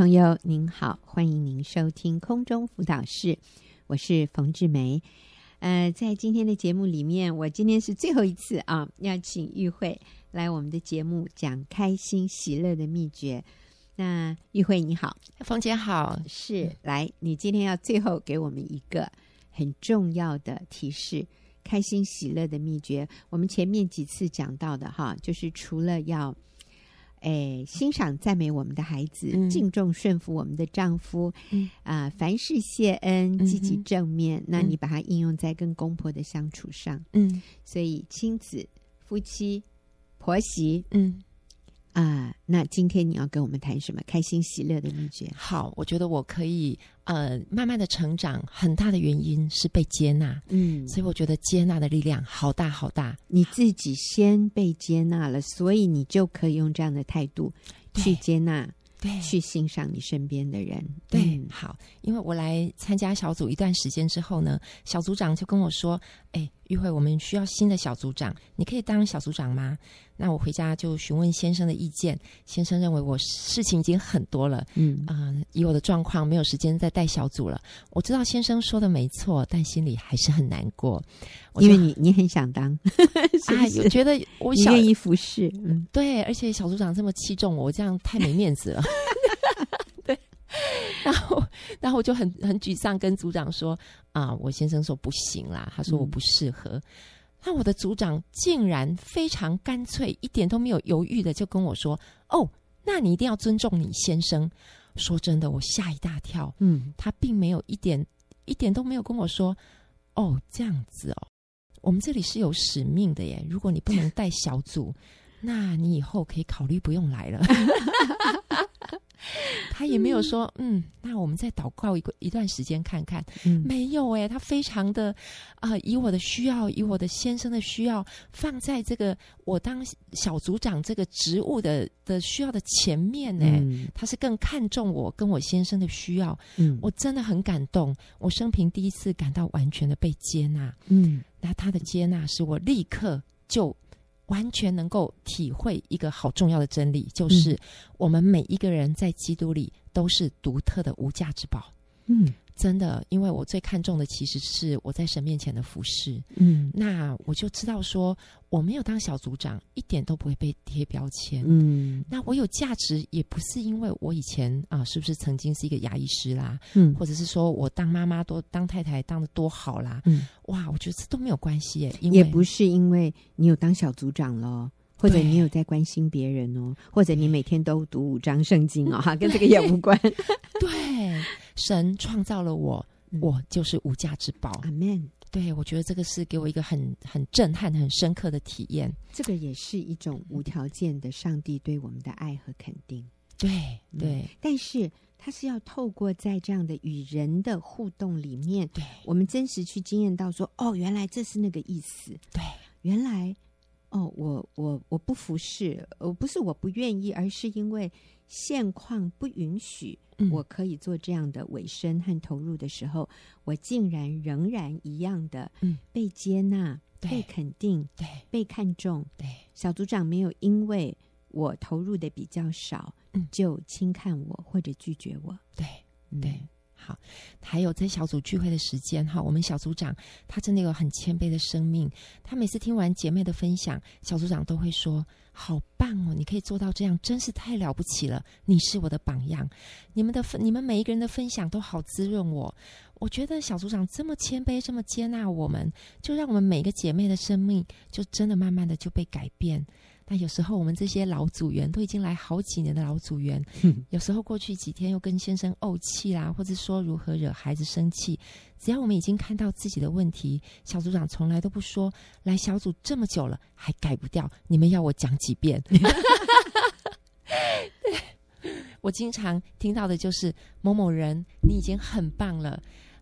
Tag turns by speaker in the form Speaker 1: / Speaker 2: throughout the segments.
Speaker 1: 朋友您好，欢迎您收听空中辅导室，我是冯志梅。呃，在今天的节目里面，我今天是最后一次啊，要请玉慧来我们的节目讲开心喜乐的秘诀。那玉慧你好，
Speaker 2: 冯姐好，
Speaker 1: 是来，你今天要最后给我们一个很重要的提示，开心喜乐的秘诀。我们前面几次讲到的哈，就是除了要。哎，欣赏赞美我们的孩子，嗯、敬重顺服我们的丈夫，啊、嗯。呃，凡事谢恩，积极正面。嗯、那你把它应用在跟公婆的相处上，嗯，所以亲子、夫妻、婆媳，嗯。啊、呃，那今天你要跟我们谈什么开心喜乐的秘诀？
Speaker 2: 好，我觉得我可以呃慢慢的成长，很大的原因是被接纳，嗯，所以我觉得接纳的力量好大好大。
Speaker 1: 你自己先被接纳了，所以你就可以用这样的态度去接纳。对，去欣赏你身边的人。
Speaker 2: 对，嗯、好，因为我来参加小组一段时间之后呢，小组长就跟我说：“哎，玉慧，我们需要新的小组长，你可以当小组长吗？”那我回家就询问先生的意见，先生认为我事情已经很多了，嗯啊、呃，以我的状况没有时间再带小组了。我知道先生说的没错，但心里还是很难过，
Speaker 1: 因为你你很想当，
Speaker 2: 啊，我觉得我想
Speaker 1: 愿意服侍，嗯，
Speaker 2: 对，而且小组长这么器重我，我这样太没面子了，对，然后然后我就很很沮丧，跟组长说啊，我先生说不行啦，他说我不适合。嗯那我的组长竟然非常干脆，一点都没有犹豫的就跟我说：“哦，那你一定要尊重你先生。”说真的，我吓一大跳。嗯，他并没有一点一点都没有跟我说：“哦，这样子哦，我们这里是有使命的耶。如果你不能带小组，那你以后可以考虑不用来了。”他也没有说，嗯，那我们再祷告一个一段时间看看。嗯，没有诶，他非常的啊、呃，以我的需要，以我的先生的需要，放在这个我当小组长这个职务的的需要的前面呢。嗯、他是更看重我跟我先生的需要。嗯，我真的很感动，我生平第一次感到完全的被接纳。嗯，那他的接纳使我立刻就。完全能够体会一个好重要的真理，就是我们每一个人在基督里都是独特的无价之宝。嗯。真的，因为我最看重的其实是我在神面前的服侍。嗯，那我就知道说，我没有当小组长，一点都不会被贴标签。嗯，那我有价值，也不是因为我以前啊，是不是曾经是一个牙医师啦？嗯，或者是说我当妈妈多当太太当的多好啦？嗯，哇，我觉得这都没有关系耶，因为
Speaker 1: 也不是因为你有当小组长了，或者你有在关心别人哦，或者你每天都读五章圣经哦，哈，跟这个也无关。
Speaker 2: 对。神创造了我，我就是无价之宝。
Speaker 1: 阿门。
Speaker 2: 对，我觉得这个是给我一个很很震撼、很深刻的体验。
Speaker 1: 这个也是一种无条件的上帝对我们的爱和肯定。
Speaker 2: 对对、嗯，
Speaker 1: 但是它是要透过在这样的与人的互动里面，对我们真实去经验到说，哦，原来这是那个意思。
Speaker 2: 对，
Speaker 1: 原来，哦，我我我不服侍，我不是我不愿意，而是因为现况不允许。我可以做这样的委身和投入的时候，我竟然仍然一样的被接纳、嗯、被肯定、
Speaker 2: 对
Speaker 1: 被看重。
Speaker 2: 对
Speaker 1: 小组长没有因为我投入的比较少，嗯、就轻看我或者拒绝我。
Speaker 2: 对对。嗯好，还有在小组聚会的时间哈，我们小组长他真的有很谦卑的生命。他每次听完姐妹的分享，小组长都会说：“好棒哦，你可以做到这样，真是太了不起了！你是我的榜样。你们的分，你们每一个人的分享都好滋润我。我觉得小组长这么谦卑，这么接纳我们，就让我们每个姐妹的生命就真的慢慢的就被改变。”那有时候我们这些老组员都已经来好几年的老组员，嗯、有时候过去几天又跟先生怄气啦，或者说如何惹孩子生气，只要我们已经看到自己的问题，小组长从来都不说，来小组这么久了还改不掉，你们要我讲几遍？我经常听到的就是某某人，你已经很棒了，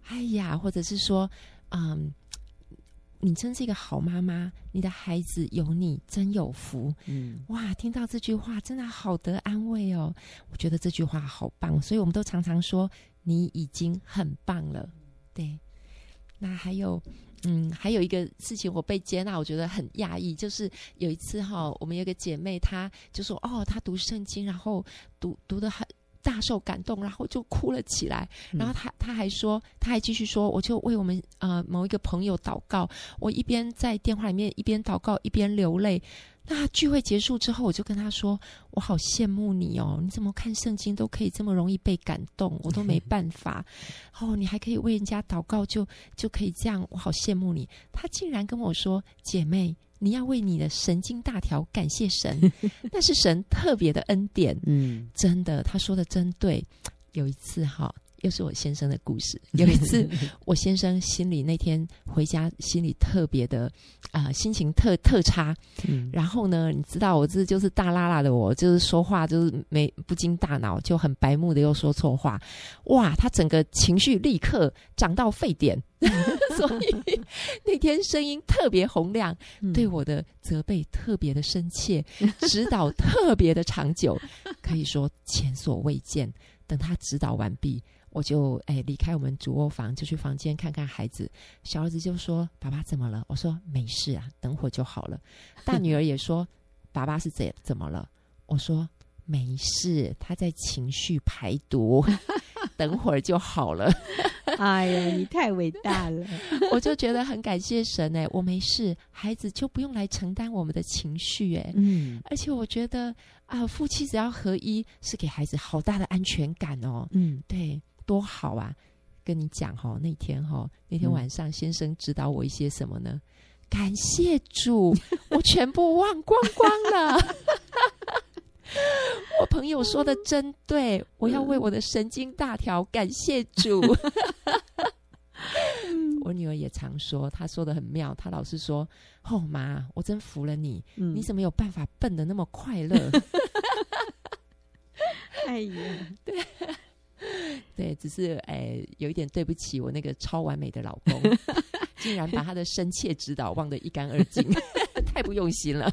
Speaker 2: 哎呀，或者是说，嗯。你真是一个好妈妈，你的孩子有你真有福。嗯，哇，听到这句话真的好得安慰哦。我觉得这句话好棒，所以我们都常常说你已经很棒了。对，那还有，嗯，还有一个事情我被接纳，我觉得很讶异，就是有一次哈，我们有个姐妹，她就说哦，她读圣经，然后读读的很。大受感动，然后就哭了起来。然后他他还说，他还继续说，我就为我们呃某一个朋友祷告。我一边在电话里面一边祷告一边流泪。那聚会结束之后，我就跟他说：“我好羡慕你哦，你怎么看圣经都可以这么容易被感动，我都没办法。哦，你还可以为人家祷告就，就就可以这样，我好羡慕你。”他竟然跟我说：“姐妹，你要为你的神经大条感谢神，那是神特别的恩典。”嗯，真的，他说的真对。有一次哈。又是我先生的故事。有一次，我先生心里那天回家，心里特别的啊、呃，心情特特差。嗯，然后呢，你知道我这就是大拉拉的我，我就是说话就是没不经大脑，就很白目的又说错话。哇，他整个情绪立刻涨到沸点，所以那天声音特别洪亮，对我的责备特别的深切，指导特别的长久，可以说前所未见。等他指导完毕。我就哎离开我们主卧房，就去房间看看孩子。小儿子就说：“爸爸怎么了？”我说：“没事啊，等会儿就好了。”大女儿也说：“爸爸是怎怎么了？”我说：“没事，他在情绪排毒，等会儿就好了。”
Speaker 1: 哎呀，你太伟大了！
Speaker 2: 我就觉得很感谢神哎，我没事，孩子就不用来承担我们的情绪哎。嗯，而且我觉得啊，夫妻只要合一，是给孩子好大的安全感哦。嗯，对。多好啊！跟你讲哈，那天哈，那天晚上先生指导我一些什么呢？嗯、感谢主，我全部忘光光了。我朋友说的真对，我要为我的神经大条感谢主。我女儿也常说，她说的很妙，她老是说：“哦妈，我真服了你，嗯、你怎么有办法笨的那么快乐？”
Speaker 1: 哎呀，对。
Speaker 2: 对，只是哎，有一点对不起我那个超完美的老公，竟然把他的深切指导忘得一干二净，太不用心了。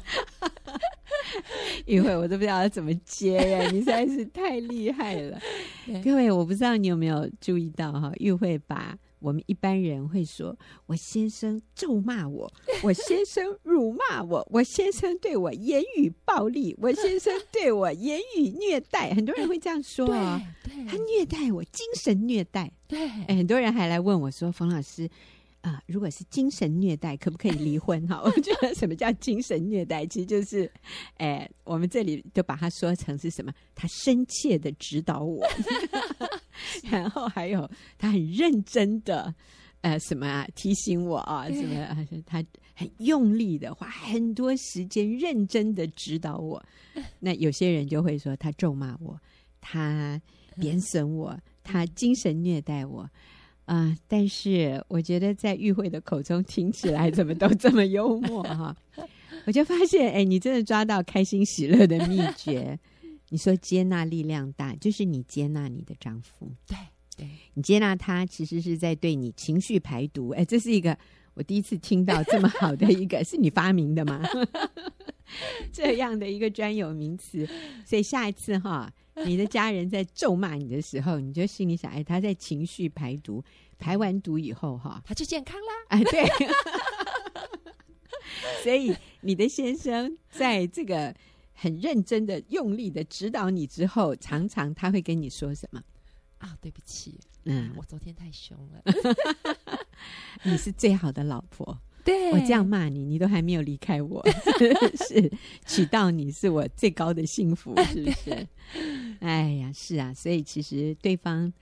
Speaker 1: 玉慧，我都不知道要怎么接呀，你实在是太厉害了。各位，我不知道你有没有注意到哈，玉慧把。我们一般人会说：“我先生咒骂我，我先生辱骂我，我先生对我言语暴力，我先生对我言语虐待。”很多人会这样说啊，他虐待我，精神虐待。对，哎，很多人还来问我说：“冯老师。”啊，如果是精神虐待，可不可以离婚？哈，我觉得什么叫精神虐待，其实就是，哎，我们这里就把它说成是什么？他深切的指导我，然后还有他很认真的，呃，什么啊，提醒我啊，什么、啊？他很用力的花很多时间，认真的指导我。那有些人就会说，他咒骂我，他贬损我，他精神虐待我。啊、呃！但是我觉得在玉慧的口中听起来怎么都这么幽默哈！我就发现，哎，你真的抓到开心喜乐的秘诀。你说接纳力量大，就是你接纳你的丈夫，
Speaker 2: 对对，
Speaker 1: 你接纳他，其实是在对你情绪排毒。哎，这是一个我第一次听到这么好的一个，是你发明的吗？这样的一个专有名词。所以下一次哈。你的家人在咒骂你的时候，你就心里想：哎，他在情绪排毒，排完毒以后，哈，
Speaker 2: 他就健康啦。
Speaker 1: 哎，对。所以你的先生在这个很认真的、用力的指导你之后，常常他会跟你说什么？
Speaker 2: 啊，对不起，嗯，我昨天太凶了。
Speaker 1: 你是最好的老婆。
Speaker 2: 对，
Speaker 1: 我这样骂你，你都还没有离开我，是娶到你是我最高的幸福，是不是？对。哎呀，是啊，所以其实对方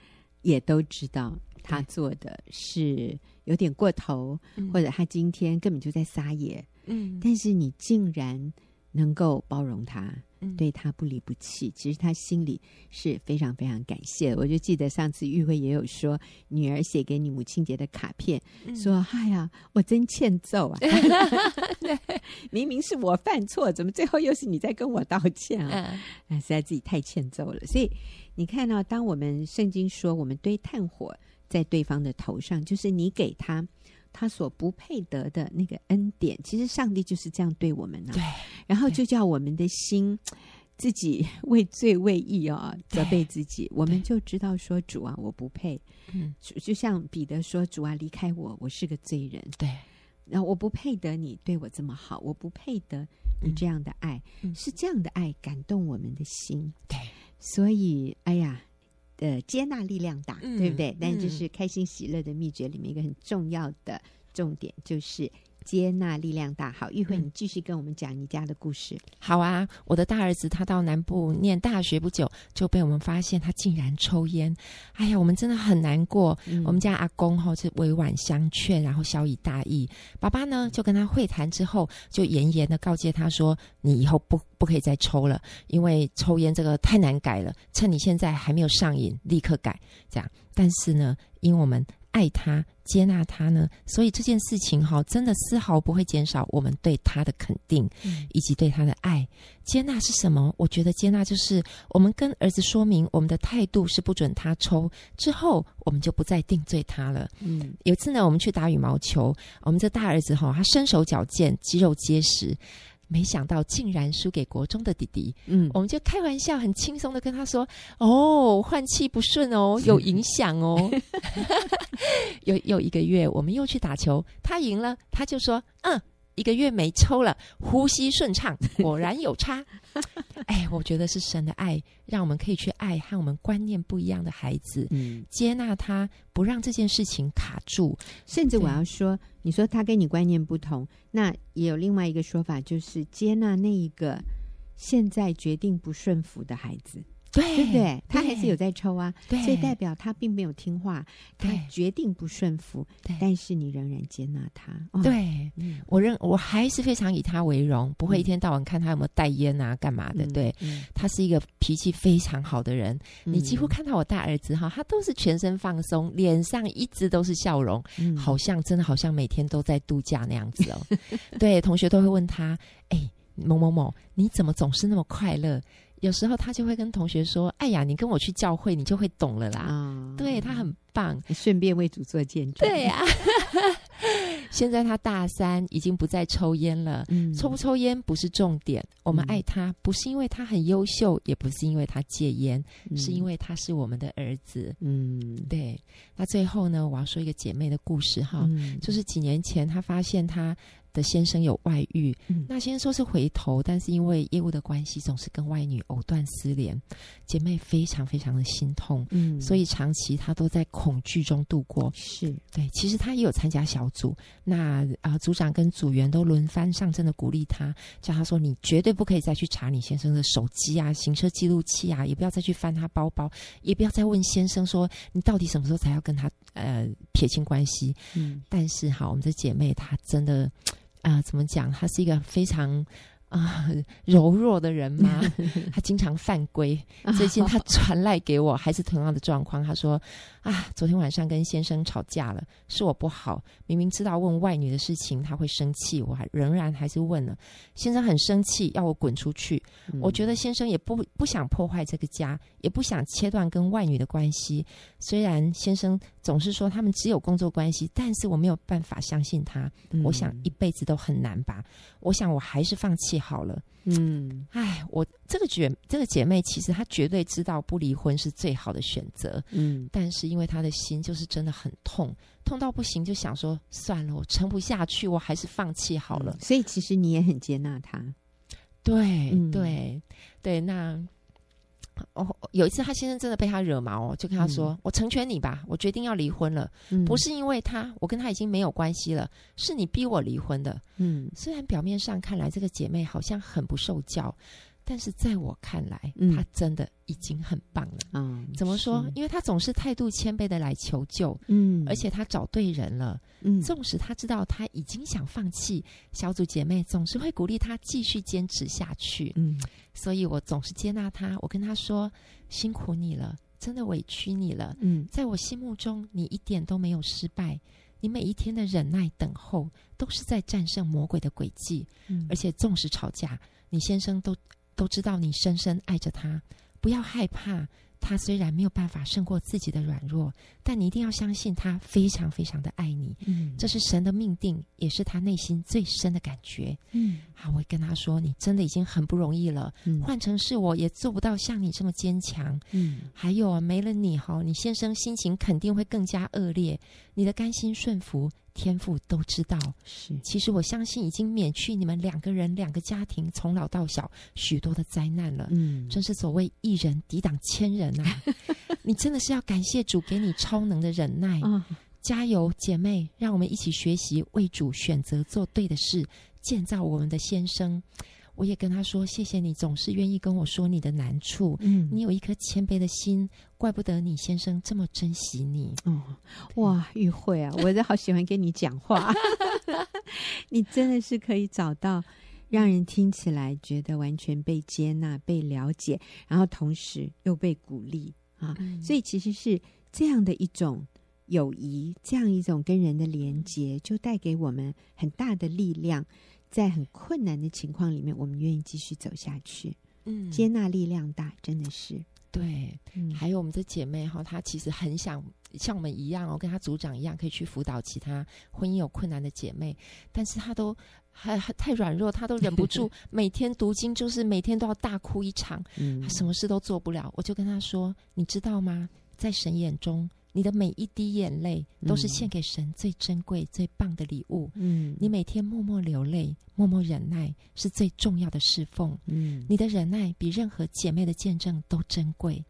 Speaker 1: 也都知道他做的是有点过头，或者他今天根本就在撒野，嗯，但是你竟然能够包容他。对他不离不弃，其实他心里是非常非常感谢。我就记得上次玉慧也有说，女儿写给你母亲节的卡片，嗯、说：“哎呀，我真欠揍啊！明明是我犯错，怎么最后又是你在跟我道歉啊？嗯、实在自己太欠揍了。”所以你看到，当我们圣经说我们堆炭火在对方的头上，就是你给他。他所不配得的那个恩典，其实上帝就是这样对我们呢、啊。
Speaker 2: 对，
Speaker 1: 然后就叫我们的心 自己为罪为义啊、哦，责备自己。我们就知道说，主啊，我不配。嗯，就像彼得说：“主啊，离开我，我是个罪人。”
Speaker 2: 对，
Speaker 1: 然后我不配得你对我这么好，我不配得你这样的爱，嗯、是这样的爱感动我们的心。
Speaker 2: 对，
Speaker 1: 所以，哎呀，呃，接纳力量大，
Speaker 2: 嗯、
Speaker 1: 对不对？
Speaker 2: 嗯、
Speaker 1: 但就是开心喜乐的秘诀里面一个很重要的重点，就是。接纳力量大，好，玉慧，你继续跟我们讲你家的故事。
Speaker 2: 好啊，我的大儿子他到南部念大学不久，就被我们发现他竟然抽烟。哎呀，我们真的很难过。嗯、我们家阿公哈是委婉相劝，然后小以大义。爸爸呢就跟他会谈之后，就严严的告诫他说：“你以后不不可以再抽了，因为抽烟这个太难改了。趁你现在还没有上瘾，立刻改。”这样，但是呢，因为我们。爱他，接纳他呢，所以这件事情哈，真的丝毫不会减少我们对他的肯定，以及对他的爱。接纳是什么？我觉得接纳就是我们跟儿子说明我们的态度是不准他抽，之后我们就不再定罪他了。嗯，有一次呢，我们去打羽毛球，我们这大儿子哈，他身手矫健，肌肉结实。没想到竟然输给国中的弟弟，嗯，我们就开玩笑，很轻松的跟他说：“哦，换气不顺哦，有影响哦。有”又又一个月，我们又去打球，他赢了，他就说：“嗯。”一个月没抽了，呼吸顺畅，果然有差。哎，我觉得是神的爱，让我们可以去爱和我们观念不一样的孩子，嗯，接纳他，不让这件事情卡住。
Speaker 1: 甚至我要说，你说他跟你观念不同，那也有另外一个说法，就是接纳那一个现在决定不顺服的孩子。对，对不对？他还是有在抽啊，
Speaker 2: 对，
Speaker 1: 所以代表他并没有听话，他决定不顺服，但是你仍然接纳他。
Speaker 2: 对，嗯、我认我还是非常以他为荣，不会一天到晚看他有没有带烟啊，干嘛的。嗯、对、嗯，他是一个脾气非常好的人。嗯、你几乎看到我大儿子哈，他都是全身放松，脸上一直都是笑容，嗯、好像真的好像每天都在度假那样子哦。对，同学都会问他，哎，某某某，你怎么总是那么快乐？有时候他就会跟同学说：“哎呀，你跟我去教会，你就会懂了啦。哦”对，他很棒，
Speaker 1: 顺便为主做见证。
Speaker 2: 对呀、啊，现在他大三，已经不再抽烟了。嗯，抽不抽烟不是重点，我们爱他不是因为他很优秀，也不是因为他戒烟，嗯、是因为他是我们的儿子。嗯，对。那最后呢，我要说一个姐妹的故事哈，嗯、就是几年前她发现她。的先生有外遇，嗯、那先生说是回头，但是因为业务的关系，总是跟外女藕断丝连，姐妹非常非常的心痛，嗯，所以长期她都在恐惧中度过。
Speaker 1: 是
Speaker 2: 对，其实她也有参加小组，那啊、呃，组长跟组员都轮番上阵的鼓励她，叫她说：“你绝对不可以再去查你先生的手机啊、行车记录器啊，也不要再去翻他包包，也不要再问先生说你到底什么时候才要跟他呃撇清关系。”嗯，但是哈，我们的姐妹她真的。啊、怎么讲？它是一个非常啊、呃、柔弱的人吗，他经常犯规。最近他传赖给我，还是同样的状况。他说。啊，昨天晚上跟先生吵架了，是我不好。明明知道问外女的事情他会生气，我还仍然还是问了。先生很生气，要我滚出去。嗯、我觉得先生也不不想破坏这个家，也不想切断跟外女的关系。虽然先生总是说他们只有工作关系，但是我没有办法相信他。嗯、我想一辈子都很难吧。我想我还是放弃好了。嗯，哎，我这个姐这个姐妹其实她绝对知道不离婚是最好的选择。嗯，但是因为她的心就是真的很痛，痛到不行，就想说算了，我撑不下去，我还是放弃好了。
Speaker 1: 嗯，所以其实你也很接纳她。
Speaker 2: 对，嗯，对，对，那。哦，有一次他先生真的被他惹毛哦，就跟他说：“嗯、我成全你吧，我决定要离婚了。嗯、不是因为他，我跟他已经没有关系了，是你逼我离婚的。”嗯，虽然表面上看来这个姐妹好像很不受教。但是在我看来，嗯、他真的已经很棒了。嗯，怎么说？因为他总是态度谦卑的来求救。嗯，而且他找对人了。嗯，纵使他知道他已经想放弃，小组姐妹总是会鼓励他继续坚持下去。嗯，所以我总是接纳他。我跟他说：“辛苦你了，真的委屈你了。嗯，在我心目中，你一点都没有失败。你每一天的忍耐等候，都是在战胜魔鬼的诡计。嗯，而且纵使吵架，你先生都。”都知道你深深爱着他，不要害怕。他虽然没有办法胜过自己的软弱，但你一定要相信他非常非常的爱你。嗯，这是神的命定，也是他内心最深的感觉。嗯，好，我会跟他说，你真的已经很不容易了。嗯，换成是我也做不到像你这么坚强。嗯，还有啊，没了你哈，你先生心情肯定会更加恶劣。你的甘心顺服。天父都知道。
Speaker 1: 是，
Speaker 2: 其实我相信已经免去你们两个人、两个家庭从老到小许多的灾难了。
Speaker 1: 嗯，
Speaker 2: 真是所谓一人抵挡千人啊！你真的是要感谢主给你超能的忍耐。
Speaker 1: 哦
Speaker 2: 加油，姐妹！让我们一起学习为主选择做对的事，建造我们的先生。我也跟他说：“谢谢你，总是愿意跟我说你的难处。
Speaker 1: 嗯，
Speaker 2: 你有一颗谦卑的心，怪不得你先生这么珍惜你。”
Speaker 1: 哦，哇，玉慧啊，我都好喜欢跟你讲话。你真的是可以找到让人听起来觉得完全被接纳、被了解，然后同时又被鼓励啊。
Speaker 2: 嗯，
Speaker 1: 所以其实是这样的一种。友谊这样一种跟人的连接，就带给我们很大的力量。在很困难的情况里面，我们愿意继续走下去。
Speaker 2: 嗯，
Speaker 1: 接纳力量大，真的是
Speaker 2: 对。
Speaker 1: 嗯，还
Speaker 2: 还有我们的姐妹哈，她其实很想像我们一样哦，跟她组长一样，可以去辅导其他婚姻有困难的姐妹，但是她都还还太软弱，她都忍不住 每天读经，就是每天都要大哭一场，
Speaker 1: 嗯，
Speaker 2: 她什么事都做不了。我就跟她说：“你知道吗？在神眼中。”你的每一滴眼泪都是献给神最珍贵、嗯、最棒的礼物。
Speaker 1: 嗯，
Speaker 2: 你每天默默流泪、默默忍耐，是最重要的侍奉。
Speaker 1: 嗯，
Speaker 2: 你的忍耐比任何姐妹的见证都珍贵。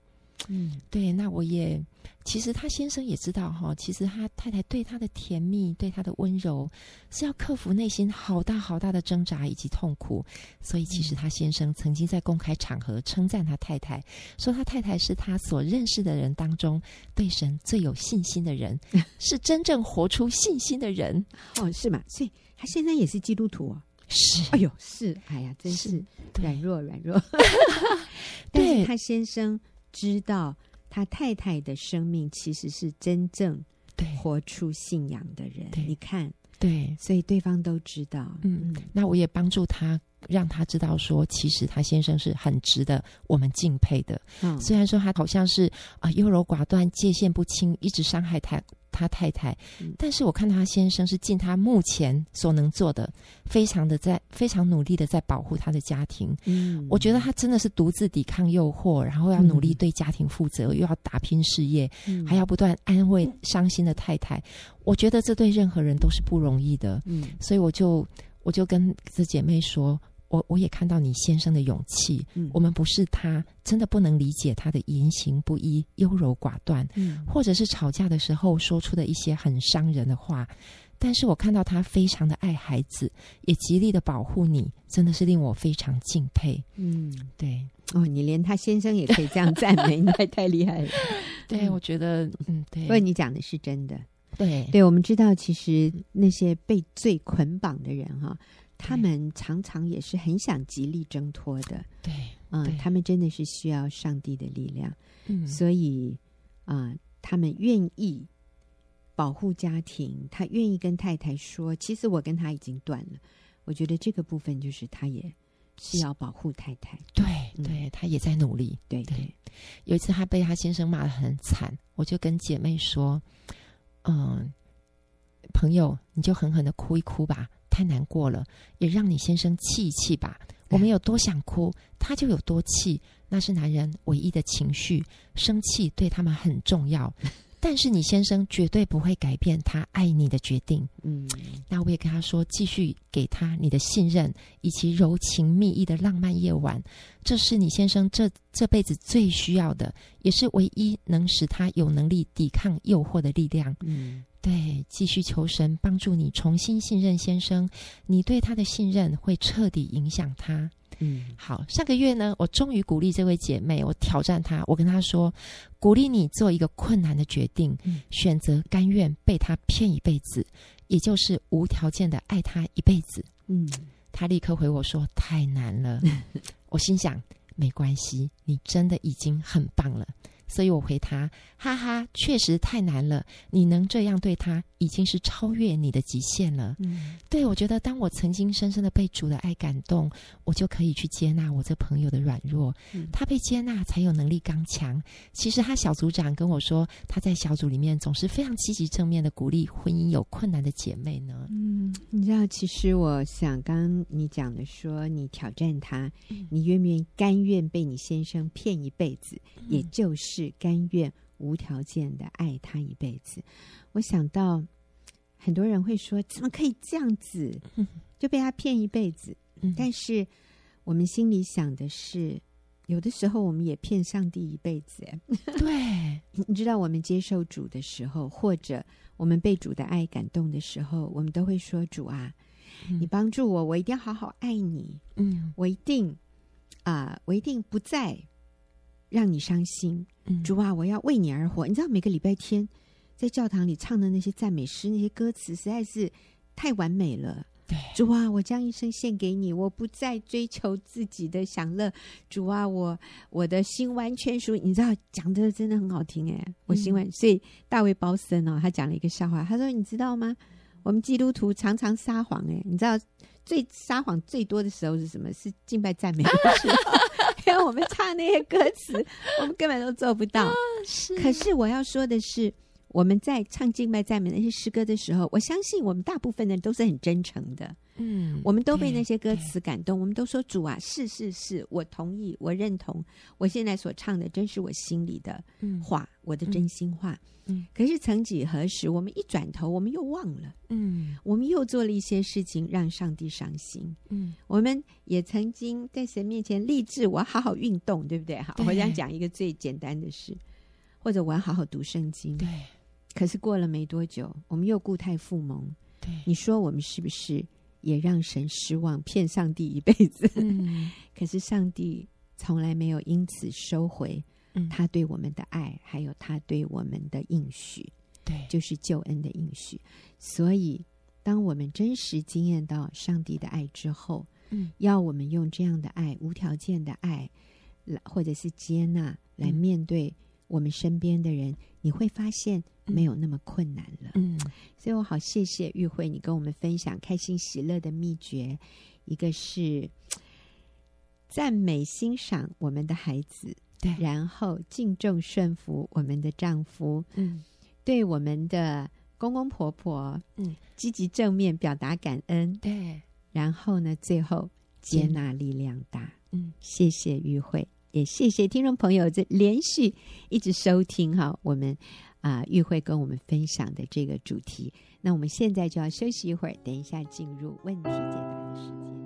Speaker 1: 嗯，
Speaker 2: 对，那我也其实他先生也知道哈，其实他太太对他的甜蜜、对他的温柔，是要克服内心好大好大的挣扎以及痛苦。所以，其实他先生曾经在公开场合称赞他太太，说他太太是他所认识的人当中对神最有信心的人，是真正活出信心的人。
Speaker 1: 哦，是吗？所以他先生也是基督徒哦。
Speaker 2: 是，
Speaker 1: 哎呦，是，哎呀，真是软弱软弱。
Speaker 2: 对，
Speaker 1: 但是他先生。知道他太太的生命其实是真正活出信仰的人，你看，
Speaker 2: 对，
Speaker 1: 所以对方都知道。
Speaker 2: 嗯，嗯，那我也帮助他，让他知道说，其实他先生是很值得我们敬佩的。
Speaker 1: 嗯，
Speaker 2: 虽然说他好像是啊优柔寡断、界限不清，一直伤害他。他太太，但是我看到他先生是尽他目前所能做的，非常的在非常努力的在保护他的家庭。
Speaker 1: 嗯，
Speaker 2: 我觉得他真的是独自抵抗诱惑，然后要努力对家庭负责，嗯、又要打拼事业，嗯、还要不断安慰伤心的太太。我觉得这对任何人都是不容易的。
Speaker 1: 嗯，
Speaker 2: 所以我就我就跟这姐妹说。我我也看到你先生的勇气，
Speaker 1: 嗯，
Speaker 2: 我们不是他，真的不能理解他的言行不一、优柔寡断，
Speaker 1: 嗯，
Speaker 2: 或者是吵架的时候说出的一些很伤人的话。但是我看到他非常的爱孩子，也极力的保护你，真的是令我非常敬佩。
Speaker 1: 嗯，
Speaker 2: 对，
Speaker 1: 哦，你连他先生也可以这样赞美，你太太厉害了。
Speaker 2: 对，我觉得，嗯，对，
Speaker 1: 不过你讲的是真的。
Speaker 2: 对，
Speaker 1: 对，我们知道，其实那些被罪捆绑的人，哈。他们常常也是很想极力挣脱的，
Speaker 2: 对，
Speaker 1: 嗯，他们真的是需要上帝的力量，
Speaker 2: 嗯，
Speaker 1: 所以啊、呃，他们愿意保护家庭，他愿意跟太太说，其实我跟他已经断了。我觉得这个部分就是他也是要保护太太，
Speaker 2: 对，对，他也在努力，
Speaker 1: 对对。
Speaker 2: 有一次他被他先生骂的很惨，我就跟姐妹说，嗯，朋友，你就狠狠的哭一哭吧。太难过了，也让你先生气一气吧。我们有多想哭，他就有多气。那是男人唯一的情绪，生气对他们很重要。但是你先生绝对不会改变他爱你的决定。
Speaker 1: 嗯，
Speaker 2: 那我也跟他说，继续给他你的信任，以及柔情蜜意的浪漫夜晚。这是你先生这这辈子最需要的，也是唯一能使他有能力抵抗诱惑的力量。
Speaker 1: 嗯。
Speaker 2: 对，继续求神帮助你重新信任先生，你对他的信任会彻底影响他。
Speaker 1: 嗯，
Speaker 2: 好，上个月呢，我终于鼓励这位姐妹，我挑战她，我跟她说，鼓励你做一个困难的决定，
Speaker 1: 嗯，
Speaker 2: 选择甘愿被他骗一辈子，也就是无条件的爱他一辈子。
Speaker 1: 嗯，
Speaker 2: 她立刻回我说太难了，我心想没关系，你真的已经很棒了。所以我回他，哈哈，确实太难了。你能这样对他，已经是超越你的极限了。
Speaker 1: 嗯，
Speaker 2: 对，我觉得当我曾经深深的被主的爱感动，我就可以去接纳我这朋友的软弱。
Speaker 1: 嗯，
Speaker 2: 他被接纳，才有能力刚强。其实他小组长跟我说，他在小组里面总是非常积极正面的鼓励婚姻有困难的姐妹呢。
Speaker 1: 嗯，你知道，其实我想刚刚你讲的说，你挑战他，
Speaker 2: 嗯，
Speaker 1: 你愿不愿意甘愿被你先生骗一辈子，
Speaker 2: 嗯，
Speaker 1: 也就是甘愿无条件的爱他一辈子。我想到。很多人会说：“怎么可以这样子？”就被他骗一辈子。但是我们心里想的是，有的时候我们也骗上帝一辈子。
Speaker 2: 对，
Speaker 1: 你知道，我们接受主的时候，或者我们被主的爱感动的时候，我们都会说：“主啊，你帮助我，我一定要好好爱你。嗯，我一定啊、呃，我一定不再让你伤心。主啊，我要为你而活。你知道，每个礼拜天。”在教堂里唱的那些赞美诗，那些歌词实在是太完美了。
Speaker 2: 对，
Speaker 1: 主啊，我将一生献给你，我不再追求自己的享乐。主啊，我我的心完全属你。知道讲的真的很好听哎，我心完。嗯、所以大卫鲍森哦，他讲了一个笑话，他说：“你知道吗？我们基督徒常常撒谎哎，你知道最撒谎最多的时候是什么？是敬拜赞美的时候，因为我们唱那些歌词，我们根本都做不到。啊、是，可是我要说的是。”我们在唱敬拜赞美那些诗歌的时候，我相信我们大部分人都是很真诚的。嗯，我们都被那些歌词感动，我们都说主啊，是是是，我同意，我认同，我现在所唱的真是我心里的话，嗯、我的真心话。嗯，可是曾几何时，我们一转头，我们又忘了。嗯，我们又做了一些事情让上帝伤心。嗯，我们也曾经在神面前立志，我要好好运动，对不对？好，我想讲一个最简单的事，或者我要好好读圣经。
Speaker 2: 对。
Speaker 1: 可是过了没多久，我们又故态复萌。
Speaker 2: 对，
Speaker 1: 你说我们是不是也让神失望，骗上帝一辈子？嗯，可是上帝从来没有因此收回他对我们的爱，嗯、还有他对我们的应许。
Speaker 2: 对，
Speaker 1: 就是救恩的应许。所以，当我们真实经验到上帝的爱之后，嗯，要我们用这样的爱、无条件的爱，来或者是接纳，来面对我们身边的人，嗯、你会发现。没有那么困难了，嗯，所以我好谢谢玉慧，你跟我们分享开心喜乐的秘诀，一个是赞美欣赏我们的孩子，
Speaker 2: 对，
Speaker 1: 然后敬重顺服我们的丈夫，嗯，对我们的公公婆婆，嗯，积极正面表达感恩，
Speaker 2: 对，
Speaker 1: 然后呢，最后接纳力量大，嗯，谢谢玉慧，也谢谢听众朋友这连续一直收听哈，我们。啊，玉慧跟我们分享的这个主题，那我们现在就要休息一会儿，等一下进入问题解答的时间。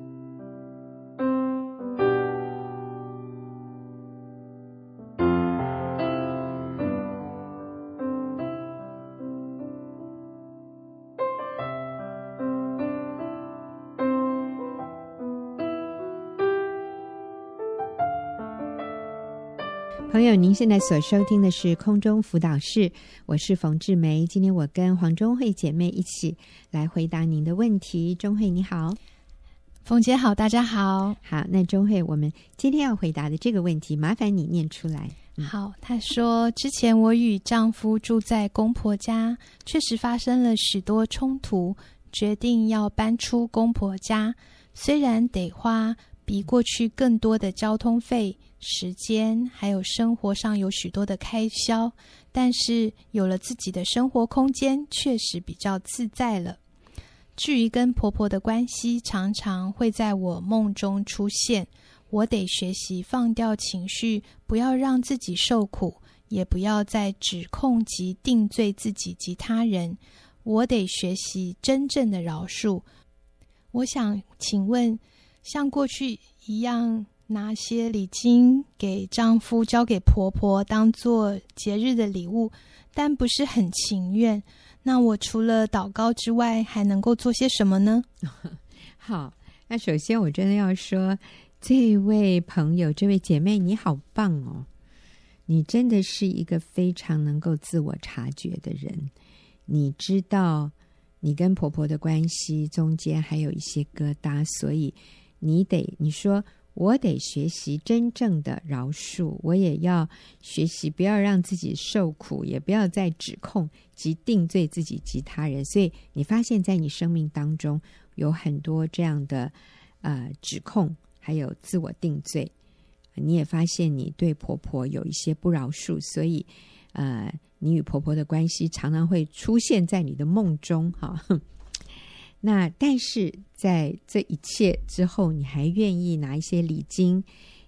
Speaker 1: 友，您现在所收听的是空中辅导室，我是冯志梅。今天我跟黄中慧姐妹一起来回答您的问题。中慧你好，
Speaker 3: 冯姐好，大家好。
Speaker 1: 好，那中慧，我们今天要回答的这个问题，麻烦你念出来。
Speaker 3: 嗯、好，她说，之前我与丈夫住在公婆家，确实发生了许多冲突，决定要搬出公婆家，虽然得花比过去更多的交通费。时间还有生活上有许多的开销，但是有了自己的生活空间，确实比较自在了。至于跟婆婆的关系，常常会在我梦中出现。我得学习放掉情绪，不要让自己受苦，也不要再指控及定罪自己及他人。我得学习真正的饶恕。我想请问，像过去一样，拿些礼金给丈夫，交给婆婆当做节日的礼物，但不是很情愿。那我除了祷告之外，还能够做些什么呢？
Speaker 1: 好，那首先我真的要说，这位朋友、这位姐妹，你好棒哦！你真的是一个非常能够自我察觉的人。你知道，你跟婆婆的关系中间还有一些疙瘩，所以你得你说。我得学习真正的饶恕，我也要学习不要让自己受苦，也不要再指控及定罪自己及他人。所以你发现，在你生命当中有很多这样的呃指控，还有自我定罪。你也发现你对婆婆有一些不饶恕，所以呃，你与婆婆的关系常常会出现在你的梦中，哈。那但是在这一切之后，你还愿意拿一些礼金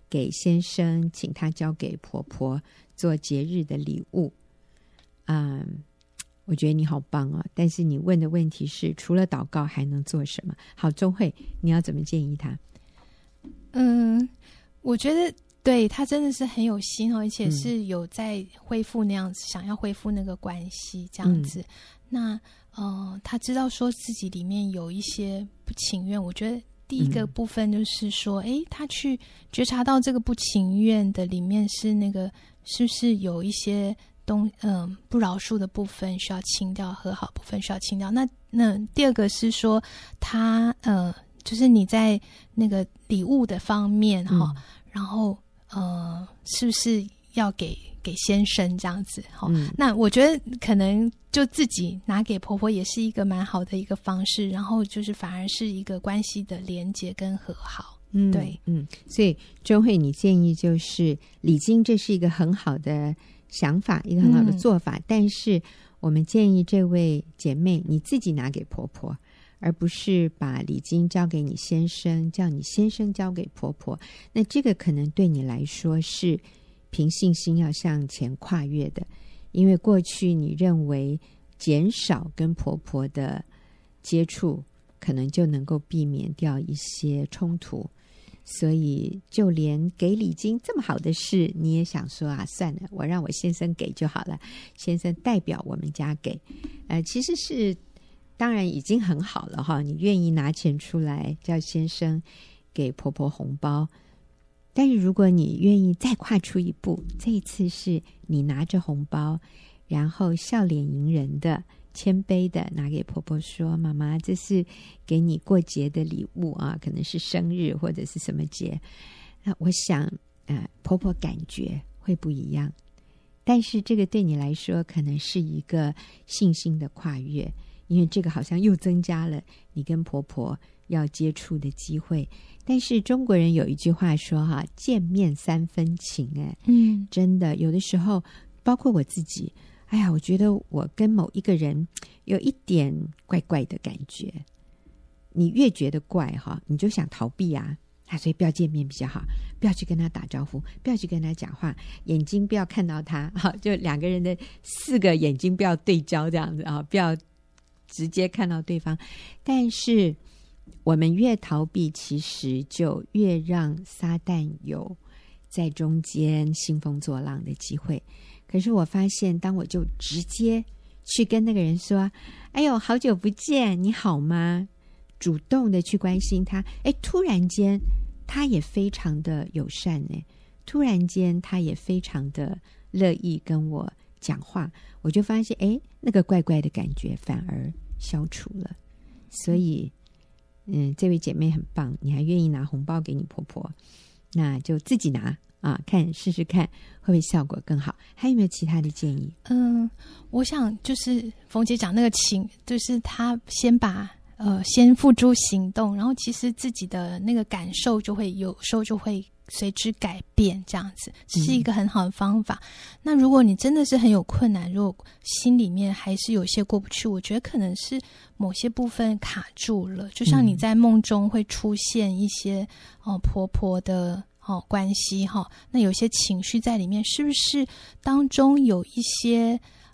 Speaker 1: 给先生，请他交给婆婆做节日的礼物？嗯，我觉得你好棒哦！但是你问的问题是，除了祷告还能做什么？好，中慧，你要怎么建议他？
Speaker 3: 嗯，我觉得对他真的是很有心哦，而且是有在恢复那样子，嗯、想要恢复那个关系这样子。嗯、那呃，他知道说自己里面有一些不情愿。我觉得第一个部分就是说，诶、嗯，他去觉察到这个不情愿的里面是那个，是不是有一些。东嗯，不饶恕的部分需要清掉，和好部分需要清掉。那那第二个是说，他呃，就是你在那个礼物的方面哈、嗯，然后呃，是不是要给给先生这样子哈、嗯？那我觉得可能就自己拿给婆婆也是一个蛮好的一个方式，然后就是反而是一个关系的连接跟和好。嗯，对，
Speaker 1: 嗯，所以周慧，你建议就是礼金，这是一个很好的。想法一个很好的做法，嗯，但是我们建议这位姐妹你自己拿给婆婆，而不是把礼金交给你先生，叫你先生交给婆婆。那这个可能对你来说是凭信心要向前跨越的，因为过去你认为减少跟婆婆的接触，可能就能够避免掉一些冲突。所以，就连给礼金这么好的事，你也想说啊？算了，我让我先生给就好了。先生代表我们家给，呃，其实是当然已经很好了哈。你愿意拿钱出来叫先生给婆婆红包，但是如果你愿意再跨出一步，这一次是你拿着红包，然后笑脸迎人的。谦卑的拿给婆婆说：“妈妈，这是给你过节的礼物啊，可能是生日或者是什么节。那我想，呃，婆婆感觉会不一样。但是这个对你来说，可能是一个信心的跨越，因为这个好像又增加了你跟婆婆要接触的机会。但是中国人有一句话说：哈，见面三分情。哎，嗯，真的，有的时候，包括我自己。”哎呀，我觉得我跟某一个人有一点怪怪的感觉。你越觉得怪哈，你就想逃避啊，啊，所以不要见面比较好，不要去跟他打招呼，不要去跟他讲话，眼睛不要看到他，哈，就两个人的四个眼睛不要对焦这样子啊，不要直接看到对方。但是我们越逃避，其实就越让撒旦有在中间兴风作浪的机会。可是我发现，当我就直接去跟那个人说：“哎呦，好久不见，你好吗？”主动的去关心他，哎，突然间他也非常的友善呢，突然间他也非常的乐意跟我讲话，我就发现，哎，那个怪怪的感觉反而消除了。所以，嗯，这位姐妹很棒，你还愿意拿红包给你婆婆，那就自己拿。啊，看试试看会不会效果更好？还有没有其他的建议？
Speaker 3: 嗯，我想就是冯姐讲那个情，就是她先把呃先付诸行动，然后其实自己的那个感受就会有时候就会随之改变，这样子这是一个很好的方法。嗯。那如果你真的是很有困难，如果心里面还是有些过不去，我觉得可能是某些部分卡住了，就像你在梦中会出现一些哦、呃、婆婆的。哦，关系哈，那有些情绪在里面，是不是当中有一些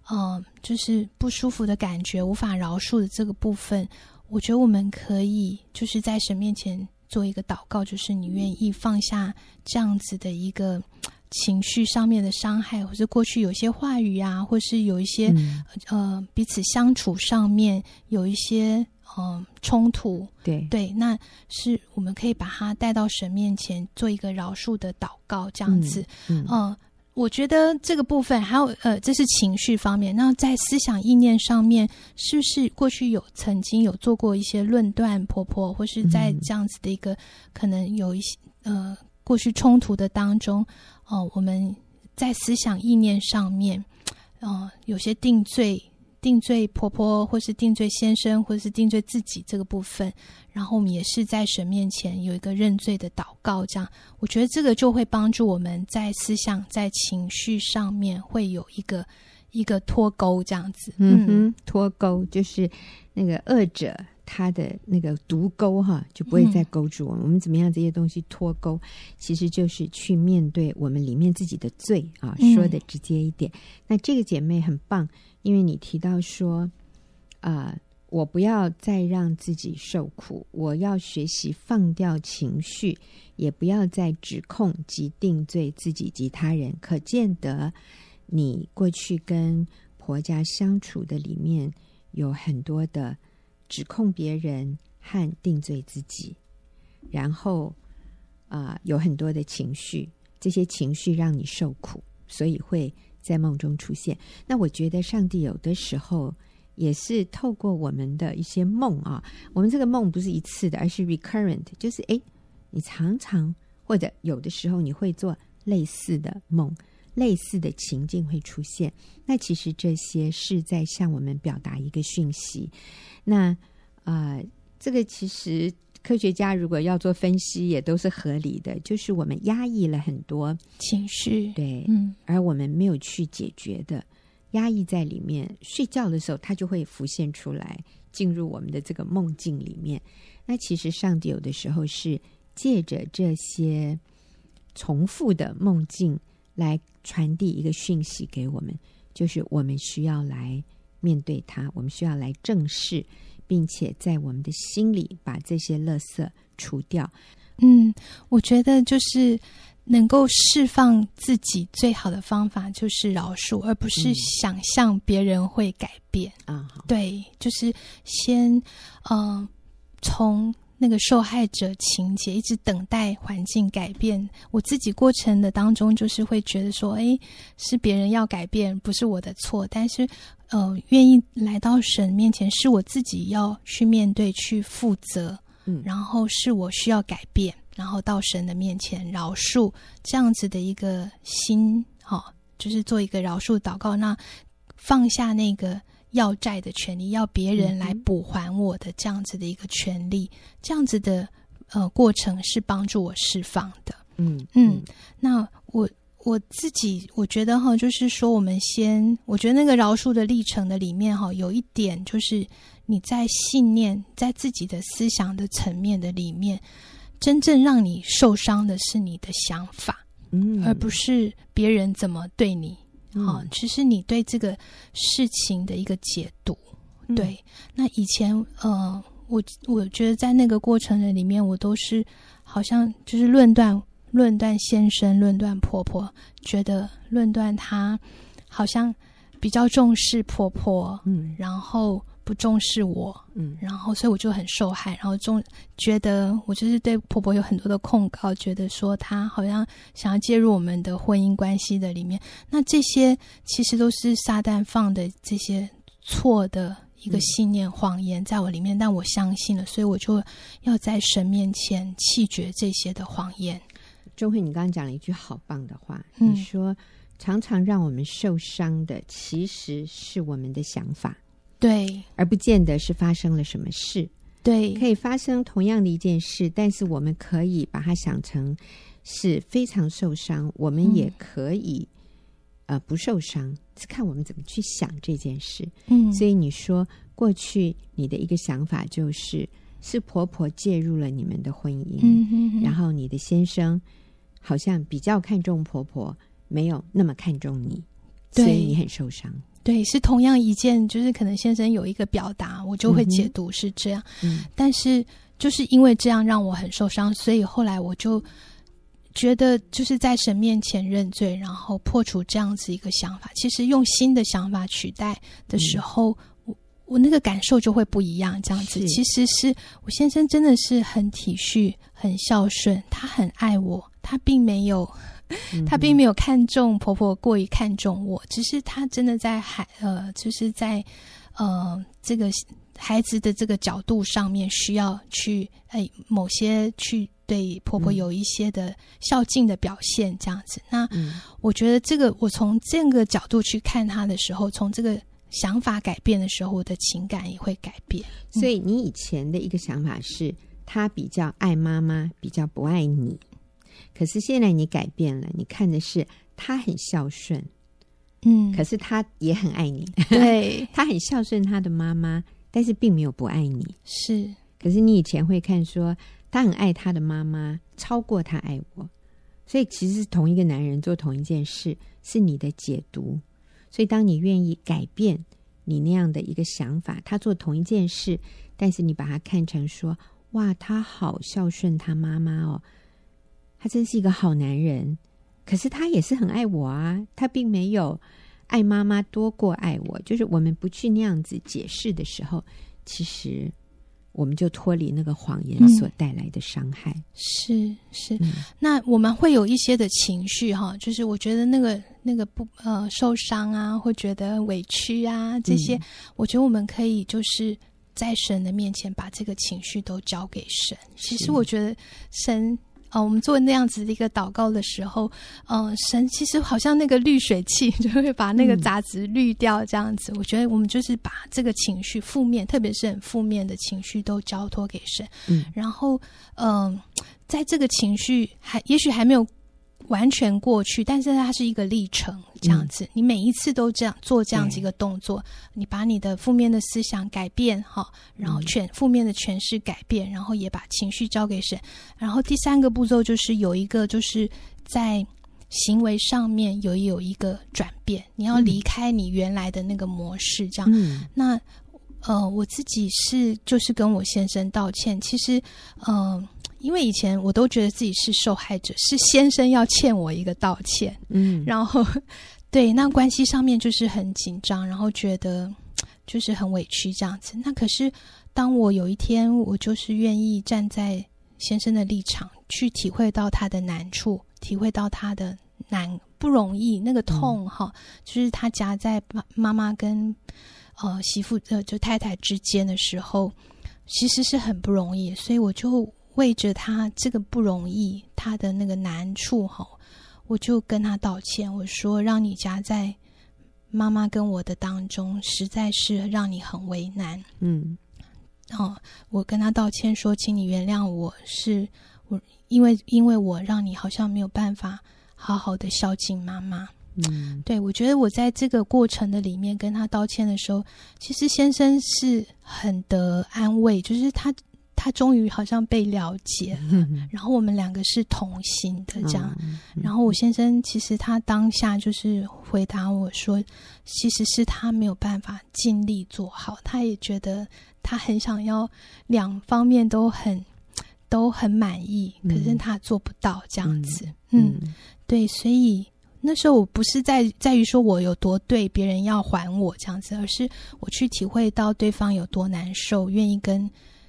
Speaker 3: 嗯、呃，就是不舒服的感觉，无法饶恕的这个部分？我觉得我们可以就是在神面前做一个祷告，就是你愿意放下这样子的一个 情绪上面的伤害，或者过去有些话语啊，或是有一些、嗯、呃彼此相处上面有一些。嗯，冲突，
Speaker 1: 对
Speaker 3: 对，那是我们可以把它带到神面前，做一个饶恕的祷告，这样子。嗯，嗯，我觉得这个部分还有呃，这是情绪方面。那在思想意念上面，是不是过去有曾经有做过一些论断婆婆，或是在这样子的一个、可能有一些呃过去冲突的当中，哦、我们在思想意念上面，呃，有些定罪。定罪婆婆，或是定罪先生，或是定罪自己这个部分，然后我们也是在神面前有一个认罪的祷告，这样我觉得这个就会帮助我们在思想、在情绪上面会有一个一个脱钩，这样子。
Speaker 1: 嗯哼，脱钩就是那个恶者他的那个毒钩哈，就不会再勾住我们。嗯、我们怎么样这些东西脱钩，其实就是去面对我们里面自己的罪啊。说的直接一点，嗯、那这个姐妹很棒，因为你提到说啊、呃，我不要再让自己受苦，我要学习放掉情绪，也不要再指控及定罪自己及他人。可见得你过去跟婆家相处的里面有很多的。指控别人和定罪自己，然后啊、有很多的情绪，这些情绪让你受苦，所以会在梦中出现。那我觉得上帝有的时候也是透过我们的一些梦啊，我们这个梦不是一次的，而是 recurrent，就是诶，你常常或者有的时候你会做类似的梦，类似的情境会出现。那其实这些是在向我们表达一个讯息。那啊、呃，这个其实科学家如果要做分析，也都是合理的。就是我们压抑了很多
Speaker 3: 情绪，
Speaker 1: 对，
Speaker 3: 嗯，
Speaker 1: 而我们没有去解决的，压抑在里面。睡觉的时候，它就会浮现出来，进入我们的这个梦境里面。那其实上帝有的时候是借着这些重复的梦境来传递一个讯息给我们，就是我们需要来。面对它，我们需要来正视，并且在我们的心里把这些垃圾除掉。
Speaker 3: 嗯，我觉得就是能够释放自己最好的方法就是饶恕，而不是想象别人会改变。
Speaker 1: 啊、
Speaker 3: 嗯，对，就是先嗯、呃、从。那个受害者情节一直等待环境改变，我自己过程的当中就是会觉得说，诶，是别人要改变，不是我的错。但是，呃，愿意来到神面前，是我自己要去面对、去负责。嗯，然后是我需要改变，然后到神的面前饶恕，这样子的一个心，哈、哦，就是做一个饶恕祷告，那放下那个。要债的权利，要别人来补还我的这样子的一个权利，嗯、这样子的呃过程是帮助我释放的。
Speaker 1: 嗯
Speaker 3: 嗯，嗯，那我我自己我觉得哈，就是说我们先，我觉得那个饶恕的历程的里面哈，有一点就是你在信念在自己的思想的层面的里面，真正让你受伤的是你的想法，
Speaker 1: 嗯，
Speaker 3: 而不是别人怎么对你。好，其实你对这个事情的一个解读，嗯、对。那以前，呃，我我觉得在那个过程的里面，我都是好像就是论断论断先生，论断婆婆，觉得论断她好像比较重视婆婆，
Speaker 1: 嗯，
Speaker 3: 然后。不重视我，嗯，然后所以我就很受害，然后中觉得我就是对婆婆有很多的控告，觉得说她好像想要介入我们的婚姻关系的里面，那这些其实都是撒旦放的这些错的一个信念、谎言在我里面，但我相信了，所以我就要在神面前弃绝这些的谎言。
Speaker 1: 周慧，你刚刚讲了一句好棒的话，嗯，你说常常让我们受伤的其实是我们的想法。
Speaker 3: 对，
Speaker 1: 而不见得是发生了什么事。
Speaker 3: 对，
Speaker 1: 可以发生同样的一件事，但是我们可以把它想成是非常受伤。我们也可以、嗯、呃不受伤，是看我们怎么去想这件事。
Speaker 3: 嗯，
Speaker 1: 所以你说过去你的一个想法就是是婆婆介入了你们的婚姻，
Speaker 3: 嗯哼哼，
Speaker 1: 然后你的先生好像比较看重婆婆，没有那么看重你，所以你很受伤。
Speaker 3: 对，是同样一件，就是可能先生有一个表达，我就会解读是这样。
Speaker 1: 嗯，
Speaker 3: 但是就是因为这样让我很受伤，所以后来我就觉得就是在神面前认罪，然后破除这样子一个想法。其实用新的想法取代的时候，嗯、我我那个感受就会不一样。这样子，其实是我先生真的是很体恤、很孝顺，他很爱我，他并没有。她并没有看重婆婆过于看重我，只是她真的在孩呃，就是在呃这个孩子的这个角度上面需要去哎某些去对婆婆有一些的孝敬的表现这样子。那我觉得这个我从这个角度去看她的时候，从这个想法改变的时候，我的情感也会改变。
Speaker 1: 所以你以前的一个想法是，他比较爱妈妈，比较不爱你。可是现在你改变了，你看的是他很孝顺，
Speaker 3: 嗯，
Speaker 1: 可是他也很爱你，
Speaker 3: 对，
Speaker 1: 他很孝顺他的妈妈，但是并没有不爱你。
Speaker 3: 是，
Speaker 1: 可是你以前会看说他很爱他的妈妈，超过他爱我，所以其实是同一个男人做同一件事，是你的解读。所以当你愿意改变你那样的一个想法，他做同一件事，但是你把他看成说，哇，他好孝顺他妈妈哦，他真是一个好男人。可是他也是很爱我啊，他并没有爱妈妈多过爱我。就是我们不去那样子解释的时候，其实我们就脱离那个谎言所带来的伤害。
Speaker 3: 嗯、是是、嗯，那我们会有一些的情绪哈，就是我觉得那个那个不呃受伤啊，会觉得委屈啊这些、嗯，我觉得我们可以就是在神的面前把这个情绪都交给神。其实我觉得神。哦，我们做那样子的一个祷告的时候，嗯、呃，神其实好像那个滤水器，就会把那个杂质滤掉，这样子、嗯。我觉得我们就是把这个情绪负面，特别是很负面的情绪，都交托给神。嗯，然后，嗯、呃，在这个情绪还也许还没有。完全过去，但是它是一个历程，这样子、嗯。你每一次都这样做这样子一个动作，你把你的负面的思想改变哈，然后全负面的诠释改变，然后也把情绪交给神。然后第三个步骤就是有一个就是在行为上面有有一个转变，你要离开你原来的那个模式，这样。嗯、那呃，我自己是就是跟我先生道歉，其实嗯。呃因为以前我都觉得自己是受害者，是先生要欠我一个道歉，嗯，然后对，那关系上面就是很紧张，然后觉得就是很委屈这样子。那可是当我有一天，我就是愿意站在先生的立场，去体会到他的难处，体会到他的难不容易，那个痛哈、嗯，就是他夹在妈妈妈跟呃媳妇呃就太太之间的时候，其实是很不容易，所以我就。为着他这个不容易，他的那个难处哈，我就跟他道歉。我说，让你夹在妈妈跟我的当中，实在是让你很为难。嗯，哦，我跟他道歉说，请你原谅我，是我因为因为我让你好像没有办法好好的孝敬妈妈。嗯，对，我觉得我在这个过程的里面跟他道歉的时候，其实先生是很得安慰，就是他。他终于好像被了解了，嗯，然后我们两个是同行的这样，嗯。然后我先生其实他当下就是回答我说，其实是他没有办法尽力做好，他也觉得他很想要两方面都很都很满意，可是他做不到这样子。嗯，嗯，对，所以那时候我不是在在于说我有多对别人要还我这样子，而是我去体会到对方有多难受，愿意跟。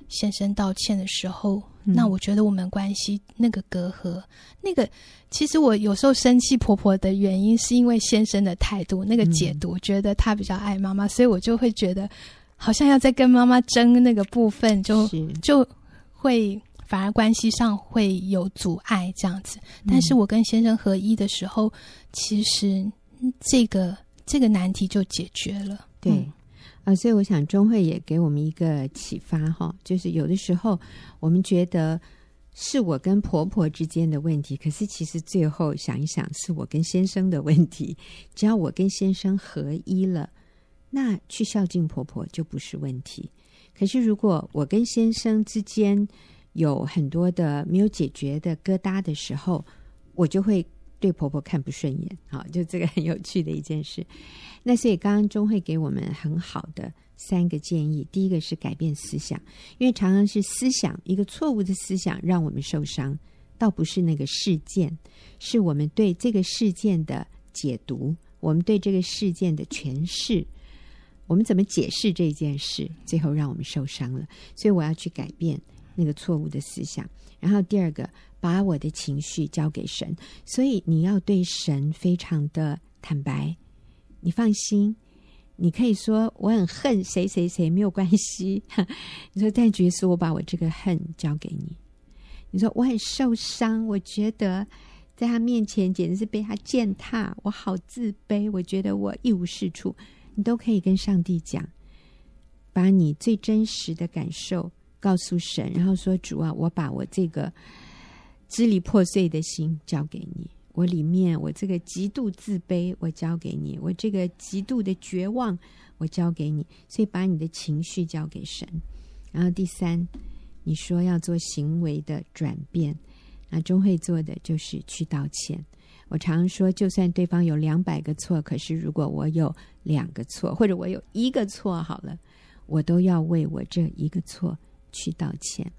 Speaker 3: 先生道歉的时候，那我觉得我们关系那个隔阂，那个其实我有时候生气婆婆的原因，是因为先生的态度那个解读，我觉得他比较爱妈妈，所以我就会觉得好像要在跟妈妈争那个部分，就就会反而关系上会有阻碍这样子。但是我跟先生合一的时候，其实这个这个难题就解决了。
Speaker 1: 对。啊，所以我想钟慧也给我们一个启发哈，就是有的时候我们觉得是我跟婆婆之间的问题，可是其实最后想一想，是我跟先生的问题。只要我跟先生合一了，那去孝敬婆婆就不是问题。可是如果我跟先生之间有很多的没有解决的疙瘩的时候，我就会。对婆婆看不顺眼，好，就这个很有趣的一件事。那所以刚刚钟慧给我们很好的三个建议，第一个是改变思想，因为常常是思想一个错误的思想让我们受伤，倒不是那个事件，是我们对这个事件的解读，我们对这个事件的诠释，我们怎么解释这件事，最后让我们受伤了。所以我要去改变那个错误的思想。然后第二个。把我的情绪交给神，所以你要对神非常的坦白。你放心，你可以说我很恨谁谁谁，没有关系。你说但爵士我把我这个恨交给你。你说我很受伤，我觉得在他面前简直是被他践踏，我好自卑，我觉得我一无是处。你都可以跟上帝讲，把你最真实的感受告诉神，然后说主啊，我把我这个。支离破碎的心交给你，我里面我这个极度自卑，我交给你；我这个极度的绝望，我交给你。所以把你的情绪交给神。然后第三，你说要做行为的转变，那钟会做的就是去道歉。我常说，就算对方有两百个错，可是如果我有两个错，或者我有一个错，好了，我都要为我这一个错去道歉。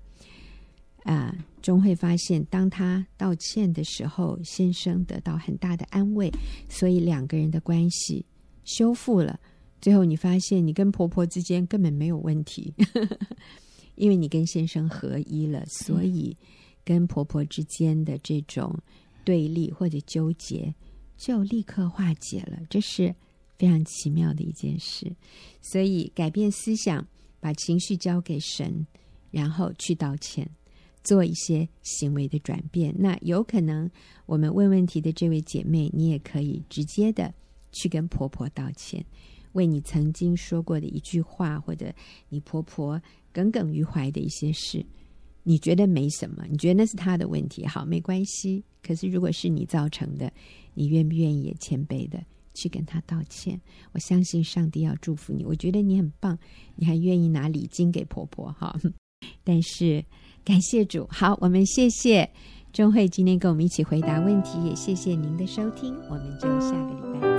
Speaker 1: 啊，终会发现，当他道歉的时候，先生得到很大的安慰，所以两个人的关系修复了。最后，你发现你跟婆婆之间根本没有问题，因为你跟先生合一了，所以跟婆婆之间的这种。对立或者纠结，就立刻化解了，这是非常奇妙的一件事。所以改变思想，把情绪交给神，然后去道歉，做一些行为的转变。那有可能，我们问问题的这位姐妹，你也可以直接的去跟婆婆道歉，为你曾经说过的一句话，或者你婆婆耿耿于怀的一些事。你觉得没什么，你觉得那是他的问题，好，没关系。可是如果是你造成的，你愿不愿意也谦卑的去跟他道歉？我相信上帝要祝福你。我觉得你很棒，你还愿意拿礼金给婆婆哈。但是感谢主，好，我们谢谢钟慧今天跟我们一起回答问题，也谢谢您的收听，我们就下个礼拜。